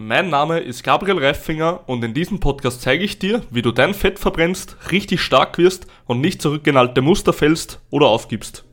Mein Name ist Gabriel Reifinger und in diesem Podcast zeige ich dir, wie du dein Fett verbrennst, richtig stark wirst und nicht zurück in alte Muster fällst oder aufgibst.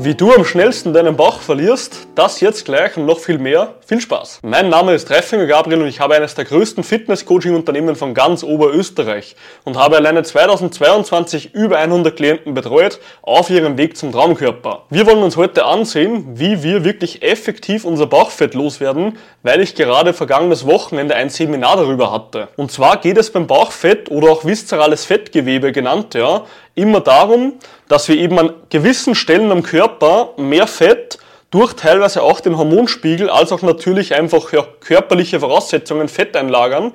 Wie du am schnellsten deinen Bauch verlierst, das jetzt gleich und noch viel mehr. Viel Spaß! Mein Name ist Reifinger Gabriel und ich habe eines der größten Fitness-Coaching-Unternehmen von ganz Oberösterreich und habe alleine 2022 über 100 Klienten betreut auf ihrem Weg zum Traumkörper. Wir wollen uns heute ansehen, wie wir wirklich effektiv unser Bauchfett loswerden, weil ich gerade vergangenes Wochenende ein Seminar darüber hatte. Und zwar geht es beim Bauchfett oder auch viszerales Fettgewebe genannt, ja, immer darum, dass wir eben an gewissen Stellen am Körper mehr Fett durch teilweise auch den Hormonspiegel als auch natürlich einfach ja, körperliche Voraussetzungen Fett einlagern,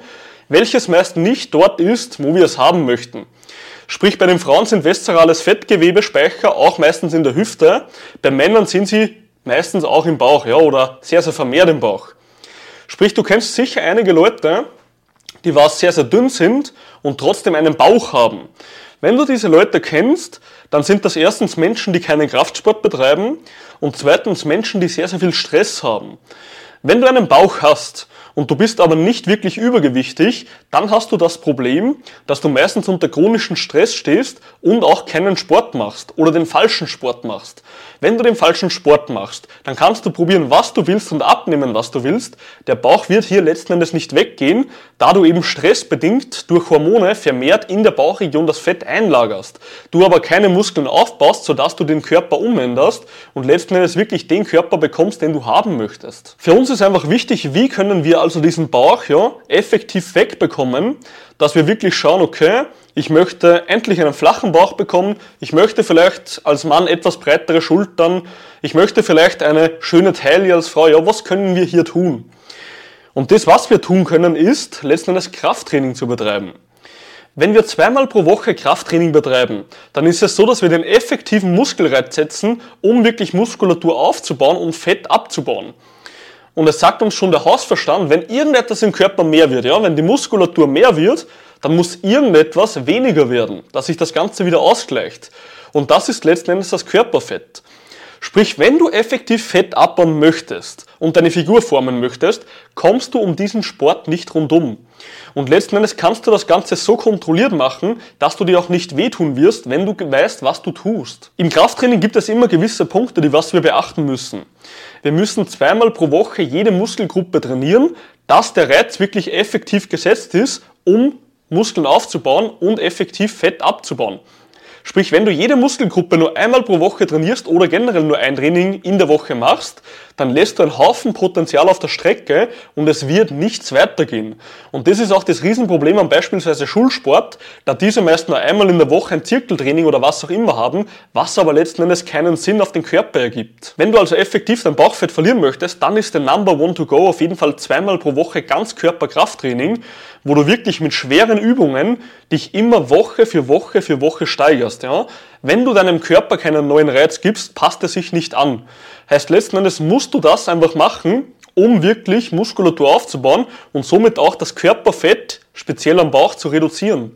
welches meist nicht dort ist, wo wir es haben möchten. Sprich, bei den Frauen sind viszerales Fettgewebespeicher auch meistens in der Hüfte, bei Männern sind sie meistens auch im Bauch, ja, oder sehr, sehr vermehrt im Bauch. Sprich, du kennst sicher einige Leute, die was sehr, sehr dünn sind und trotzdem einen Bauch haben. Wenn du diese Leute kennst, dann sind das erstens Menschen, die keinen Kraftsport betreiben und zweitens Menschen, die sehr, sehr viel Stress haben. Wenn du einen Bauch hast und du bist aber nicht wirklich übergewichtig, dann hast du das Problem, dass du meistens unter chronischen Stress stehst und auch keinen Sport machst oder den falschen Sport machst. Wenn du den falschen Sport machst, dann kannst du probieren, was du willst und abnehmen, was du willst. Der Bauch wird hier letzten Endes nicht weggehen, da du eben stressbedingt durch Hormone vermehrt in der Bauchregion das Fett einlagerst. Du aber keine Muskeln aufbaust, sodass du den Körper umänderst und letzten Endes wirklich den Körper bekommst, den du haben möchtest. Für uns ist einfach wichtig, wie können wir also diesen Bauch ja, effektiv wegbekommen, dass wir wirklich schauen, okay, ich möchte endlich einen flachen Bauch bekommen, ich möchte vielleicht als Mann etwas breitere Schultern, ich möchte vielleicht eine schöne Taille als Frau, ja, was können wir hier tun? Und das, was wir tun können, ist letzten Endes Krafttraining zu betreiben. Wenn wir zweimal pro Woche Krafttraining betreiben, dann ist es so, dass wir den effektiven Muskelreiz setzen, um wirklich Muskulatur aufzubauen und Fett abzubauen. Und es sagt uns schon der Hausverstand, wenn irgendetwas im Körper mehr wird, ja, wenn die Muskulatur mehr wird, dann muss irgendetwas weniger werden, dass sich das Ganze wieder ausgleicht. Und das ist letzten Endes das Körperfett. Sprich, wenn du effektiv Fett abbauen möchtest und deine Figur formen möchtest, kommst du um diesen Sport nicht rundum. Und letzten Endes kannst du das Ganze so kontrolliert machen, dass du dir auch nicht wehtun wirst, wenn du weißt, was du tust. Im Krafttraining gibt es immer gewisse Punkte, die was wir beachten müssen. Wir müssen zweimal pro Woche jede Muskelgruppe trainieren, dass der Reiz wirklich effektiv gesetzt ist, um Muskeln aufzubauen und effektiv Fett abzubauen. Sprich, wenn du jede Muskelgruppe nur einmal pro Woche trainierst oder generell nur ein Training in der Woche machst, dann lässt du einen Haufen Potenzial auf der Strecke und es wird nichts weitergehen. Und das ist auch das Riesenproblem am beispielsweise Schulsport, da diese meist nur einmal in der Woche ein Zirkeltraining oder was auch immer haben, was aber letzten Endes keinen Sinn auf den Körper ergibt. Wenn du also effektiv dein Bauchfett verlieren möchtest, dann ist der Number One to Go auf jeden Fall zweimal pro Woche Ganzkörperkrafttraining, wo du wirklich mit schweren Übungen dich immer Woche für Woche für Woche steigerst. Ja? Wenn du deinem Körper keinen neuen Reiz gibst, passt er sich nicht an. Heißt letzten Endes musst du das einfach machen, um wirklich Muskulatur aufzubauen und somit auch das Körperfett speziell am Bauch zu reduzieren.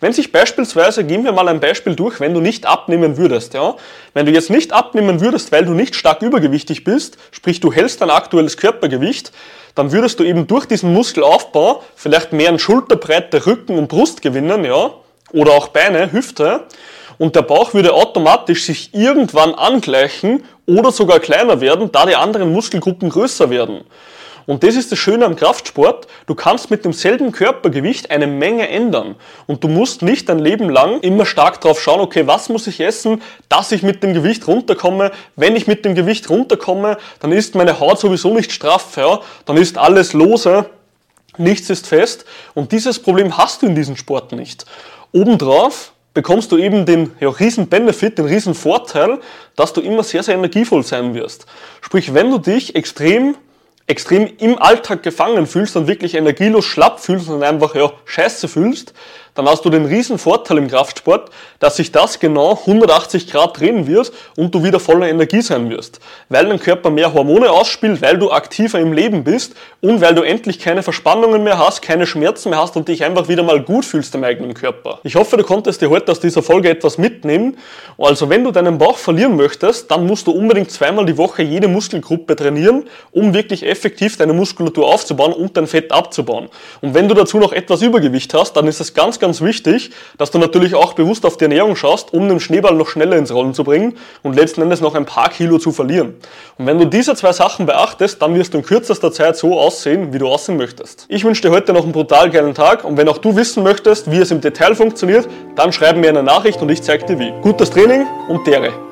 Wenn sich beispielsweise, gehen wir mal ein Beispiel durch, wenn du nicht abnehmen würdest, ja, wenn du jetzt nicht abnehmen würdest, weil du nicht stark übergewichtig bist, sprich du hältst dein aktuelles Körpergewicht, dann würdest du eben durch diesen Muskelaufbau vielleicht mehr an Schulterbreite, Rücken und Brust gewinnen, ja, oder auch Beine, Hüfte, und der Bauch würde automatisch sich irgendwann angleichen oder sogar kleiner werden, da die anderen Muskelgruppen größer werden. Und das ist das Schöne am Kraftsport. Du kannst mit demselben Körpergewicht eine Menge ändern. Und du musst nicht dein Leben lang immer stark drauf schauen, okay, was muss ich essen, dass ich mit dem Gewicht runterkomme. Wenn ich mit dem Gewicht runterkomme, dann ist meine Haut sowieso nicht straff, ja. Dann ist alles lose, nichts ist fest. Und dieses Problem hast du in diesem Sport nicht. Obendrauf bekommst du eben den ja, riesen Benefit, den riesen Vorteil, dass du immer sehr, sehr energievoll sein wirst. Sprich, wenn du dich extrem extrem im Alltag gefangen fühlst und wirklich energielos schlapp fühlst und einfach ja, scheiße fühlst, dann hast du den riesen Vorteil im Kraftsport, dass sich das genau 180 Grad drehen wird und du wieder voller Energie sein wirst. Weil dein Körper mehr Hormone ausspielt, weil du aktiver im Leben bist und weil du endlich keine Verspannungen mehr hast, keine Schmerzen mehr hast und dich einfach wieder mal gut fühlst im eigenen Körper. Ich hoffe, du konntest dir heute aus dieser Folge etwas mitnehmen. Also wenn du deinen Bauch verlieren möchtest, dann musst du unbedingt zweimal die Woche jede Muskelgruppe trainieren, um wirklich effektiv deine Muskulatur aufzubauen und dein Fett abzubauen. Und wenn du dazu noch etwas Übergewicht hast, dann ist es ganz, ganz wichtig, dass du natürlich auch bewusst auf die Ernährung schaust, um den Schneeball noch schneller ins Rollen zu bringen und letzten Endes noch ein paar Kilo zu verlieren. Und wenn du diese zwei Sachen beachtest, dann wirst du in kürzester Zeit so aussehen, wie du aussehen möchtest. Ich wünsche dir heute noch einen brutal geilen Tag und wenn auch du wissen möchtest, wie es im Detail funktioniert, dann schreib mir eine Nachricht und ich zeige dir wie. Gutes Training und Dere.